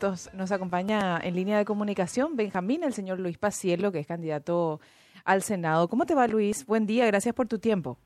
Nos acompaña en línea de comunicación Benjamín, el señor Luis Pacielo, que es candidato al Senado. ¿Cómo te va, Luis? Buen día, gracias por tu tiempo.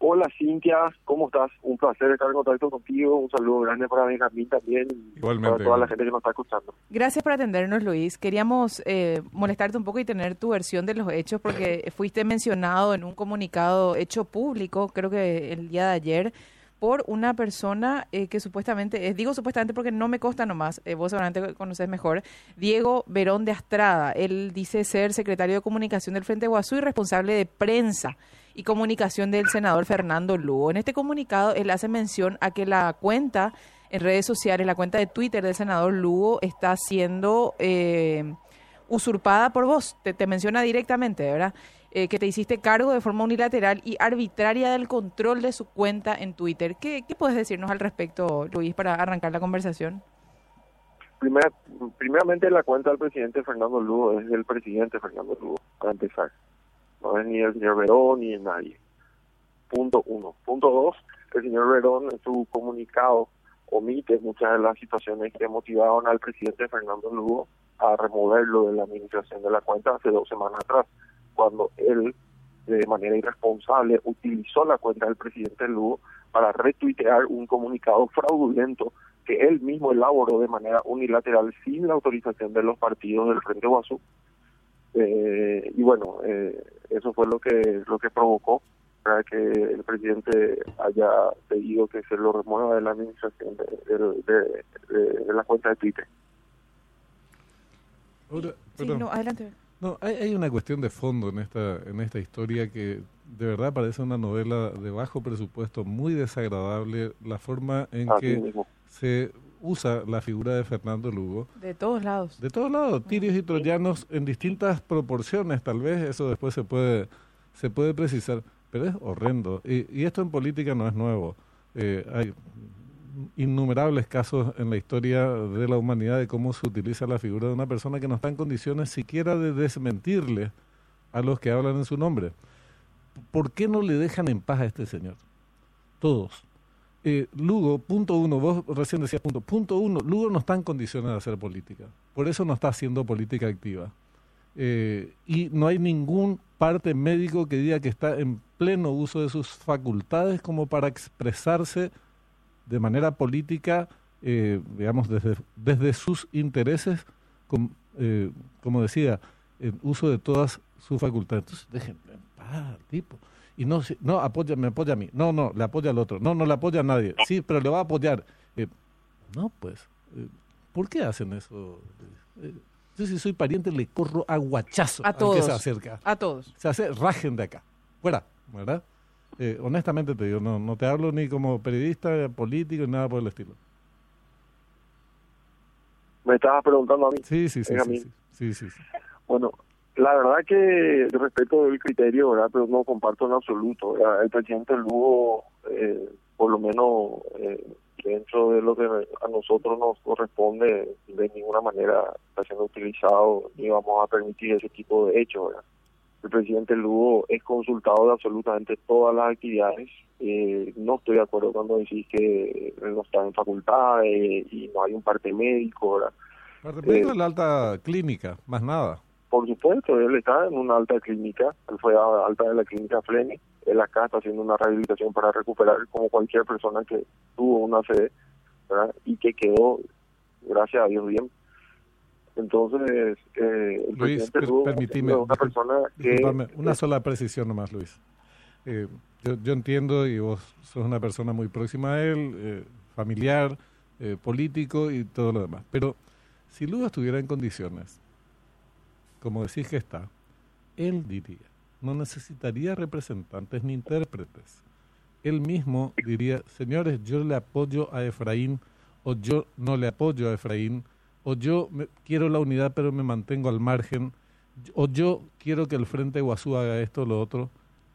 Hola, Cintia, ¿cómo estás? Un placer estar en contacto contigo. Un saludo grande para Benjamín también y para toda la gente que nos está escuchando. Gracias por atendernos, Luis. Queríamos eh, molestarte un poco y tener tu versión de los hechos porque fuiste mencionado en un comunicado hecho público, creo que el día de ayer, por una persona eh, que supuestamente, digo supuestamente porque no me consta nomás, eh, vos seguramente conoces mejor, Diego Verón de Astrada. Él dice ser secretario de comunicación del Frente Guazú y responsable de prensa y comunicación del senador Fernando Lugo. En este comunicado él hace mención a que la cuenta en redes sociales, la cuenta de Twitter del senador Lugo está siendo eh, usurpada por vos. Te menciona directamente, ¿verdad? Eh, que te hiciste cargo de forma unilateral y arbitraria del control de su cuenta en Twitter. ¿Qué, qué puedes decirnos al respecto, Luis, para arrancar la conversación? Primera, primeramente, la cuenta del presidente Fernando Lugo es del presidente Fernando Lugo, para empezar. No es ni el señor Verón ni nadie. Punto uno. Punto dos, el señor Verón en su comunicado omite muchas de las situaciones que motivaron al presidente Fernando Lugo a removerlo de la administración de la cuenta hace dos semanas atrás cuando él de manera irresponsable utilizó la cuenta del presidente Lugo para retuitear un comunicado fraudulento que él mismo elaboró de manera unilateral sin la autorización de los partidos del Frente Guazú. Eh, y bueno, eh, eso fue lo que lo que provocó para que el presidente haya pedido que se lo remueva de la administración de, la cuenta de Twitter. sí, no, adelante. No, hay, una cuestión de fondo en esta, en esta historia que de verdad parece una novela de bajo presupuesto, muy desagradable, la forma en que se usa la figura de Fernando Lugo. De todos lados. De todos lados, tirios y troyanos en distintas proporciones, tal vez eso después se puede, se puede precisar, pero es horrendo. Y, y esto en política no es nuevo. Eh, hay innumerables casos en la historia de la humanidad de cómo se utiliza la figura de una persona que no está en condiciones siquiera de desmentirle a los que hablan en su nombre. ¿Por qué no le dejan en paz a este señor? Todos. Eh, Lugo, punto uno, vos recién decías punto, punto uno, Lugo no está en condiciones de hacer política, por eso no está haciendo política activa. Eh, y no hay ningún parte médico que diga que está en pleno uso de sus facultades como para expresarse de manera política, eh, digamos, desde, desde sus intereses, eh, como decía, en uso de todas sus facultades. Entonces, déjenme en paz, tipo. Y no, no, apoya, me apoya a mí. No, no, le apoya al otro. No, no le apoya a nadie. Sí, pero le va a apoyar. Eh, no, pues, ¿por qué hacen eso? yo si soy pariente le corro aguachazo a todos, que se acerca. A todos. Se hace rajen de acá. Fuera, ¿verdad? Eh, honestamente te digo, no, no te hablo ni como periodista, político, ni nada por el estilo. Me estabas preguntando a mí. Sí, sí, sí. Sí, sí, Bueno, la verdad que respeto el criterio, ¿verdad? Pero no comparto en absoluto. El presidente Lugo, eh, por lo menos eh, dentro de lo que a nosotros nos corresponde, de ninguna manera está siendo utilizado ni vamos a permitir ese tipo de hechos, ¿verdad? El presidente Lugo es consultado de absolutamente todas las actividades. Eh, no estoy de acuerdo cuando decís que no está en facultad y no hay un parte médico. ¿verdad? Parte médico eh, la alta clínica, más nada. Por supuesto, él está en una alta clínica, él fue a alta de la clínica Fleni, él acá está haciendo una rehabilitación para recuperar como cualquier persona que tuvo una sede y que quedó, gracias a Dios, bien. Entonces, eh, el Luis, permitime, una persona que... una sola precisión nomás, Luis. Eh, yo, yo, entiendo y vos sos una persona muy próxima a él, eh, familiar, eh, político y todo lo demás. Pero si Lugo estuviera en condiciones, como decís que está, él diría, no necesitaría representantes ni intérpretes. Él mismo diría, señores, yo le apoyo a Efraín o yo no le apoyo a Efraín o yo quiero la unidad pero me mantengo al margen, o yo quiero que el Frente Guazú haga esto o lo otro,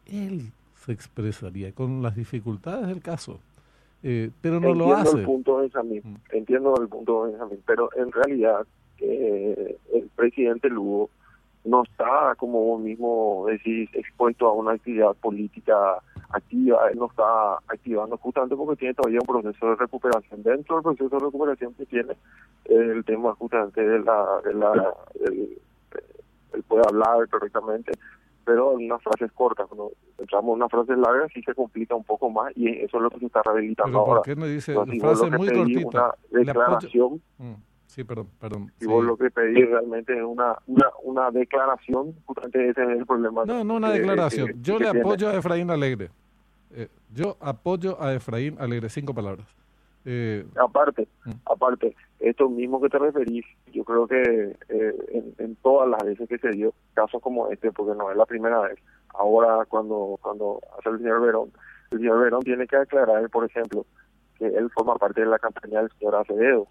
él se expresaría con las dificultades del caso. Eh, pero no lo hace. El punto Benjamín, mm. Entiendo el punto de Benjamín, pero en realidad eh, el presidente Lugo no está, como vos mismo decís, expuesto a una actividad política activa, él no está activando justamente porque tiene todavía un proceso de recuperación. Dentro del proceso de recuperación que tiene, el tema justamente de la, de la el, él puede hablar correctamente, pero en unas frases cortas, cuando entramos en una frase larga sí se complica un poco más y eso es lo que se está rehabilitando ¿Pero ahora. ¿Por qué me dice Entonces, frase muy cortita? Una declaración, Mm, Sí, perdón, perdón. y sí. vos lo que pedí realmente es una, una, una declaración, justamente ese es el problema. No, no una que- declaración. que- Yo que le tiene. apoyo a Efraín Alegre. Eh, yo apoyo a Efraín Alegre. Cinco palabras. Eh, Aparte, Mm. aparte, esto mismo que te referís, yo creo que eh, en, en todas las veces que se dio casos como este, porque no es la primera vez, ahora cuando cuando hace el señor Verón, el señor Verón tiene que aclarar, por ejemplo, que él forma parte de la campaña del señor Acevedo,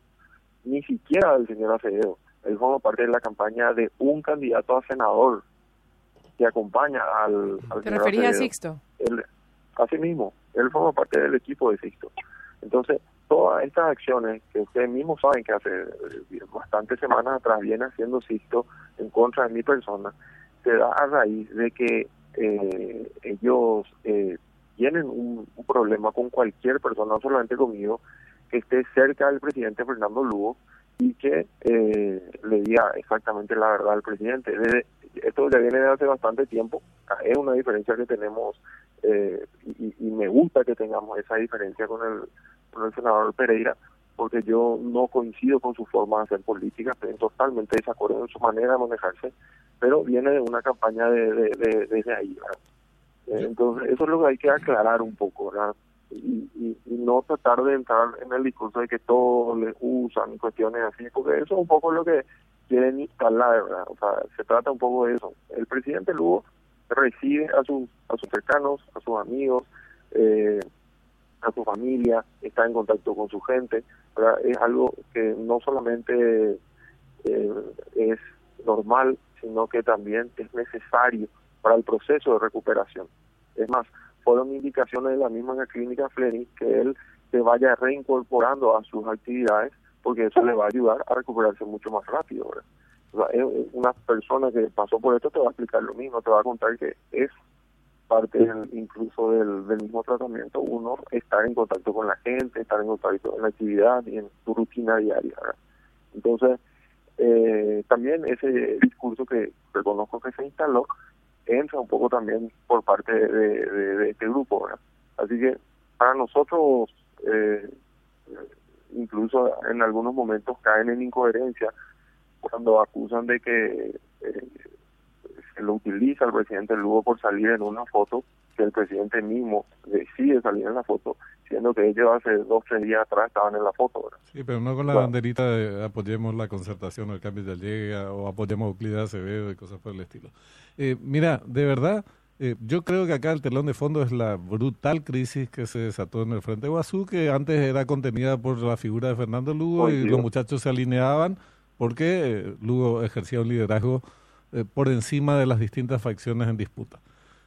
ni siquiera del señor Acevedo, él forma parte de la campaña de un candidato a senador que acompaña al, al ¿Te señor referías a Sixto? él, así mismo, él forma parte del equipo de Sixto. Entonces, todas estas acciones que ustedes mismos saben que hace eh, bastantes semanas atrás viene haciendo Sixto en contra de mi persona, se da a raíz de que eh, ellos eh, tienen un, un problema con cualquier persona, no solamente conmigo, esté cerca del presidente Fernando Lugo y que eh, le diga exactamente la verdad al presidente. Desde- esto ya viene de hace bastante tiempo, es una diferencia que tenemos eh, y, y me gusta que tengamos esa diferencia con el, con el senador Pereira, porque yo no coincido con su forma de hacer política, estoy totalmente de desacuerdo en su manera de manejarse, pero viene de una campaña de, de, de- desde ahí. ¿verdad? Entonces, eso es lo que hay que aclarar un poco, ¿verdad? Y, y, y no tratar de entrar en el discurso de que todos le usan cuestiones así, porque eso es un poco lo que quieren instalar. O sea, se trata un poco de eso. El presidente Lugo recibe a sus, a sus cercanos, a sus amigos, eh, a su familia, está en contacto con su gente. Es algo que no solamente eh, es normal, sino que también es necesario para el proceso de recuperación. Es más, fueron indicaciones de la misma clínica Fleming que él se vaya reincorporando a sus actividades porque eso le va a ayudar a recuperarse mucho más rápido. O sea, una persona que pasó por esto te va a explicar lo mismo, te va a contar que es parte del- incluso del, mismo tratamiento uno estar en contacto con la gente, estar en contacto en la actividad y en tu rutina diaria. Entonces, eh, también ese discurso que reconozco que se instaló entra un poco también por parte de, este grupo. Así que para nosotros, eh, incluso en algunos momentos caen en incoherencia cuando acusan de que eh, se lo utiliza el presidente Lugo por salir en una foto que el presidente mismo decide salir en la foto, siendo que ellos hace dos tres días atrás estaban en la foto. ¿verdad? sí, pero no con la banderita de apoyemos la concertación o el cambio de llega o apoyemos a Euclides Acevedo y cosas por el estilo. Eh, mira, de verdad, eh, yo creo que acá el telón de fondo es la brutal crisis que se desató en el Frente Guazú, que antes era contenida por la figura de Fernando Lugo y los muchachos se alineaban porque eh, Lugo ejercía un liderazgo eh, por encima de las distintas facciones en disputa.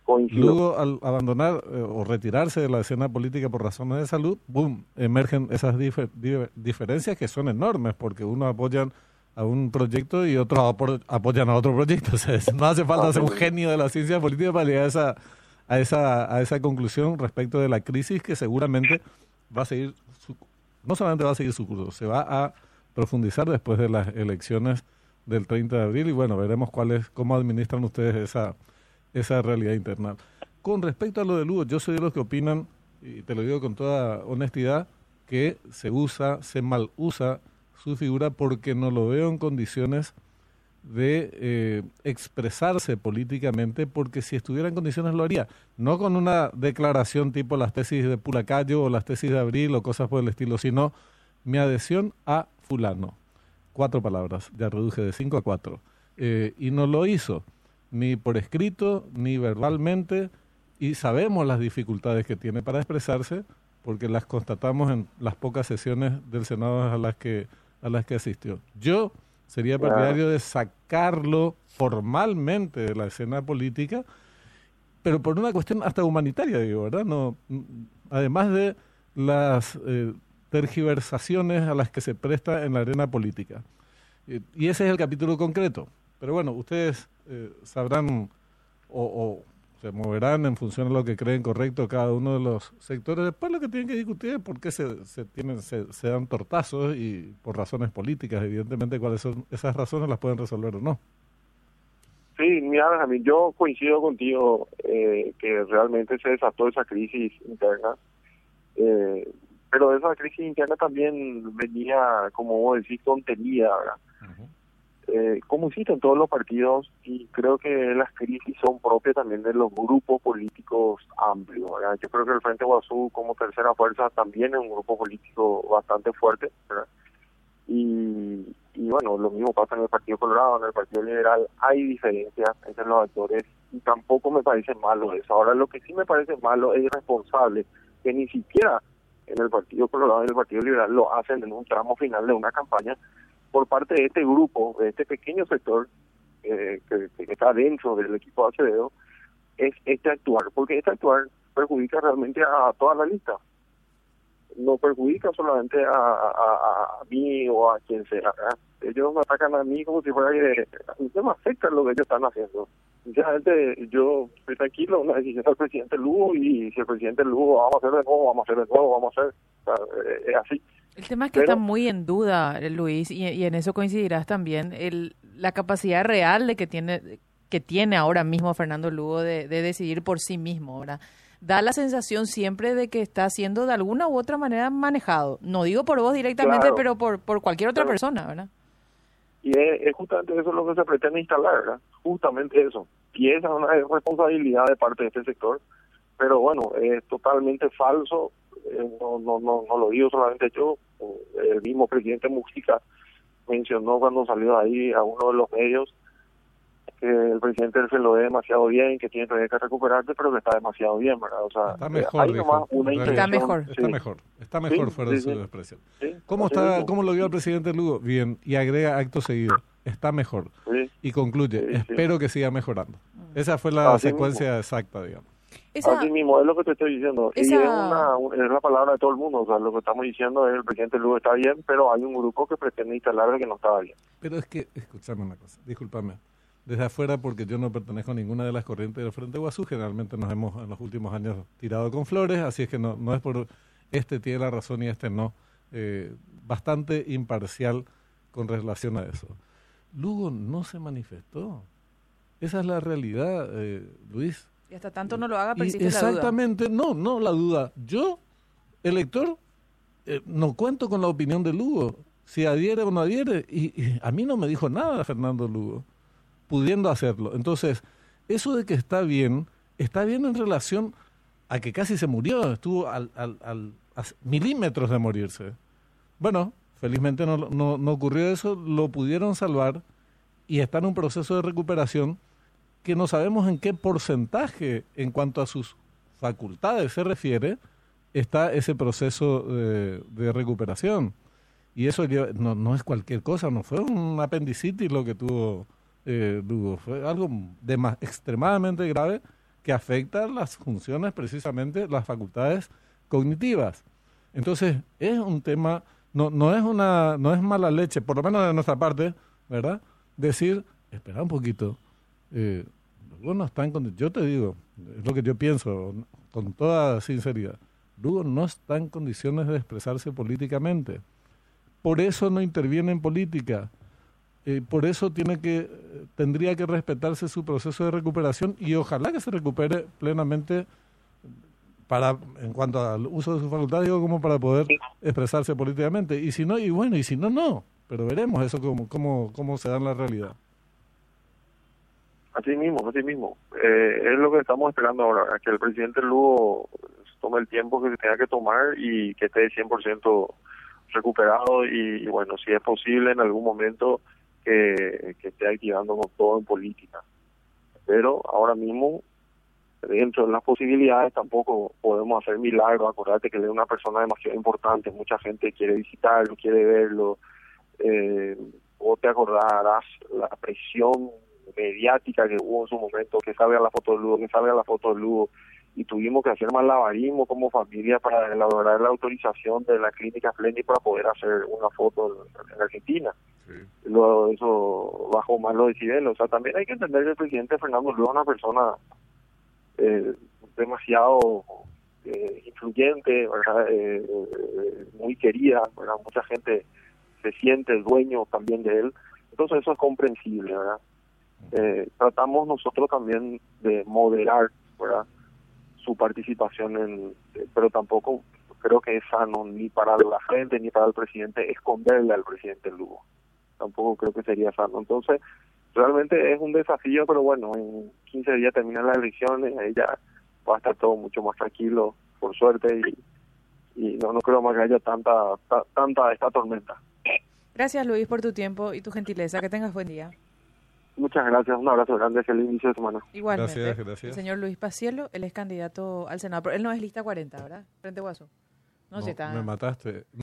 Coincido. Luego, al abandonar eh, o retirarse de la escena política por razones de salud, boom, emergen esas difer- di- diferencias que son enormes, porque unos apoyan a un proyecto y otros apo- apoyan a otro proyecto. O sea, no hace falta ser un genio de la ciencia política para llegar a esa, a esa, a esa conclusión respecto de la crisis que seguramente va a seguir, su- no solamente va a seguir su curso, se va a profundizar después de las elecciones del 30 de abril y bueno, veremos cuál es, cómo administran ustedes esa, esa realidad interna. Con respecto a lo de Lugo, yo soy de los que opinan, y te lo digo con toda honestidad, que se usa, se mal usa su figura porque no lo veo en condiciones de eh, expresarse políticamente, porque si estuviera en condiciones lo haría. No con una declaración tipo las tesis de Pulacayo o las tesis de Abril o cosas por el estilo, sino mi adhesión a fulano. Cuatro palabras, ya reduje de cinco a cuatro. Eh, y no lo hizo, ni por escrito, ni verbalmente, y sabemos las dificultades que tiene para expresarse, porque las constatamos en las pocas sesiones del Senado a las que, a las que asistió. Yo sería partidario de sacarlo formalmente de la escena política, pero por una cuestión hasta humanitaria, digo, ¿verdad? No, además de las eh, tergiversaciones a las que se presta en la arena política. Eh, y ese es el capítulo concreto. Pero bueno, ustedes eh, sabrán o, o se moverán en función de lo que creen correcto cada uno de los sectores. Después lo que tienen que discutir es por qué se, se, tienen, se, se dan tortazos y por razones políticas. Evidentemente, cuáles son esas razones las pueden resolver o no. Sí, mira, mí yo coincido contigo eh, que realmente se desató esa crisis interna, eh, pero esa crisis interna también venía, como vos decís, contenida, ¿verdad? Eh, como existen todos los partidos, y creo que las crisis son propias también de los grupos políticos amplios. Yo creo que el Frente Guazú, como tercera fuerza, también es un grupo político bastante fuerte. Y, y bueno, lo mismo pasa en el Partido Colorado, en el Partido Liberal, hay diferencias entre los actores y tampoco me parece malo eso. Ahora, lo que sí me parece malo es irresponsable que ni siquiera en el Partido Colorado y en el Partido Liberal lo hacen en un tramo final de una campaña por parte de este grupo, de este pequeño sector eh, que, está dentro del equipo de Acevedo, es este actuar, porque este actuar perjudica realmente a toda la lista no perjudica solamente a, a, mí o a quien sea. Ellos me atacan a mí como si fuera que no me afecta lo que ellos están haciendo. Sinceramente, yo estoy tranquilo, una decisión del presidente Lugo y si el presidente Lugo vamos a hacer de nuevo, vamos a hacer de nuevo, vamos a hacer. Sea, es así. El tema es que Pero, está muy en duda, Luis, y, y, en eso coincidirás también, el, la capacidad real de que tiene que tiene ahora mismo Fernando Lugo de, de decidir por sí mismo, ¿verdad? da la sensación siempre de que está siendo de alguna u otra manera manejado. No digo por vos directamente, claro. pero por, por cualquier otra claro. persona, ¿verdad? Y es, es, justamente eso lo que se pretende instalar, ¿verdad? Justamente eso. Y esa es una responsabilidad de parte de este sector. Pero bueno, es totalmente falso. Eh, no, no, no, no lo digo solamente yo. El mismo presidente Mujica mencionó cuando salió ahí a uno de los medios que el presidente se lo ve demasiado bien, que tiene todavía que recuperarse, pero que está demasiado bien, ¿verdad? O sea, está mejor, hay nomás una está mejor. Sí. Está mejor, está mejor sí, fuera sí, de su expresión. ¿Cómo, está, ¿Cómo lo vio el presidente Lugo? Bien, y agrega acto seguido, está mejor. Y concluye, espero que siga mejorando. Esa fue la Así secuencia mismo. exacta, digamos. Esa, Así mismo, es lo que te estoy diciendo. Esa... Y es, una, es la palabra de todo el mundo. O sea, lo que estamos diciendo es el presidente Lugo está bien, pero hay un grupo que pretende instalar que no estaba bien. Pero es que, escúchame una cosa, discúlpame desde afuera porque yo no pertenezco a ninguna de las corrientes del Frente Guazú. Generalmente nos hemos en los últimos años tirado con flores, así es que no, no es por este tiene la razón y este no. Eh, bastante imparcial con relación a eso. Lugo no se manifestó. Esa es la realidad, eh, Luis. Y hasta tanto no lo haga, persiste Exactamente, la duda. no, no la duda. Yo, elector, eh, no cuento con la opinión de Lugo. Si adhiere o no adhiere, y, y a mí no me dijo nada Fernando Lugo pudiendo hacerlo. Entonces, eso de que está bien, está bien en relación a que casi se murió, estuvo al, al, al a milímetros de morirse. Bueno, felizmente no, no, no ocurrió eso, lo pudieron salvar y está en un proceso de recuperación que no sabemos en qué porcentaje en cuanto a sus facultades se refiere está ese proceso de, de recuperación. Y eso no, no es cualquier cosa, no fue un apendicitis lo que tuvo eh, Lugo. Fue algo de más, extremadamente grave que afecta las funciones, precisamente las facultades cognitivas. Entonces, es un tema, no, no, es una, no es mala leche, por lo menos de nuestra parte, ¿verdad? Decir, espera un poquito, eh, Lugo no está en yo te digo, es lo que yo pienso, con toda sinceridad, Lugo no está en condiciones de expresarse políticamente. Por eso no interviene en política eh, por eso tiene que, tendría que respetarse su proceso de recuperación y ojalá que se recupere plenamente para en cuanto al uso de sus facultades, digo, como para poder expresarse políticamente. Y si no, y bueno, y si no, no. Pero veremos eso cómo, cómo, cómo se da en la realidad. Así mismo, así mismo. Eh, es lo que estamos esperando ahora, que el presidente Lugo tome el tiempo que se tenga que tomar y que esté 100% recuperado y, bueno, si es posible en algún momento que, esté activando con todo en política. Pero ahora mismo, dentro de las posibilidades, tampoco podemos hacer milagros. Acordate que él es una persona demasiado importante, mucha gente quiere visitarlo, quiere verlo. Eh, o te acordarás la presión mediática que hubo en su momento, que salga la foto de Lugo, que salga la foto de Lugo, y tuvimos que hacer malabarismo como familia para elaborar la autorización de la clínica Flenny para poder hacer una foto en, en Argentina. Sí. Luego eso bajó más los decibeles. O sea, también hay que entender que el presidente Fernando Lugo es una persona eh, demasiado eh, influyente, ¿verdad? Eh, eh, muy querida, ¿verdad? mucha gente se siente dueño también de él, entonces eso es comprensible, ¿verdad? Eh, tratamos nosotros también de moderar, su participación en, pero tampoco creo que es sano ni para la gente ni para el presidente esconderle al presidente Lugo. Tampoco creo que sería sano. Entonces, realmente es un desafío, pero bueno, en 15 días terminan las elecciones, ahí ya va a estar todo mucho más tranquilo, por suerte, y, y no, no creo más que haya tanta, ta, tanta esta tormenta. Gracias Luis por tu tiempo y tu gentileza. Que tengas buen día. Muchas gracias, un abrazo grande, feliz inicio de semana. Igualmente. Gracias, gracias. El señor Luis Pacielo, él es candidato al Senado, pero él no es lista 40, ¿verdad? Frente Guaso. No, No, sé, está... me mataste.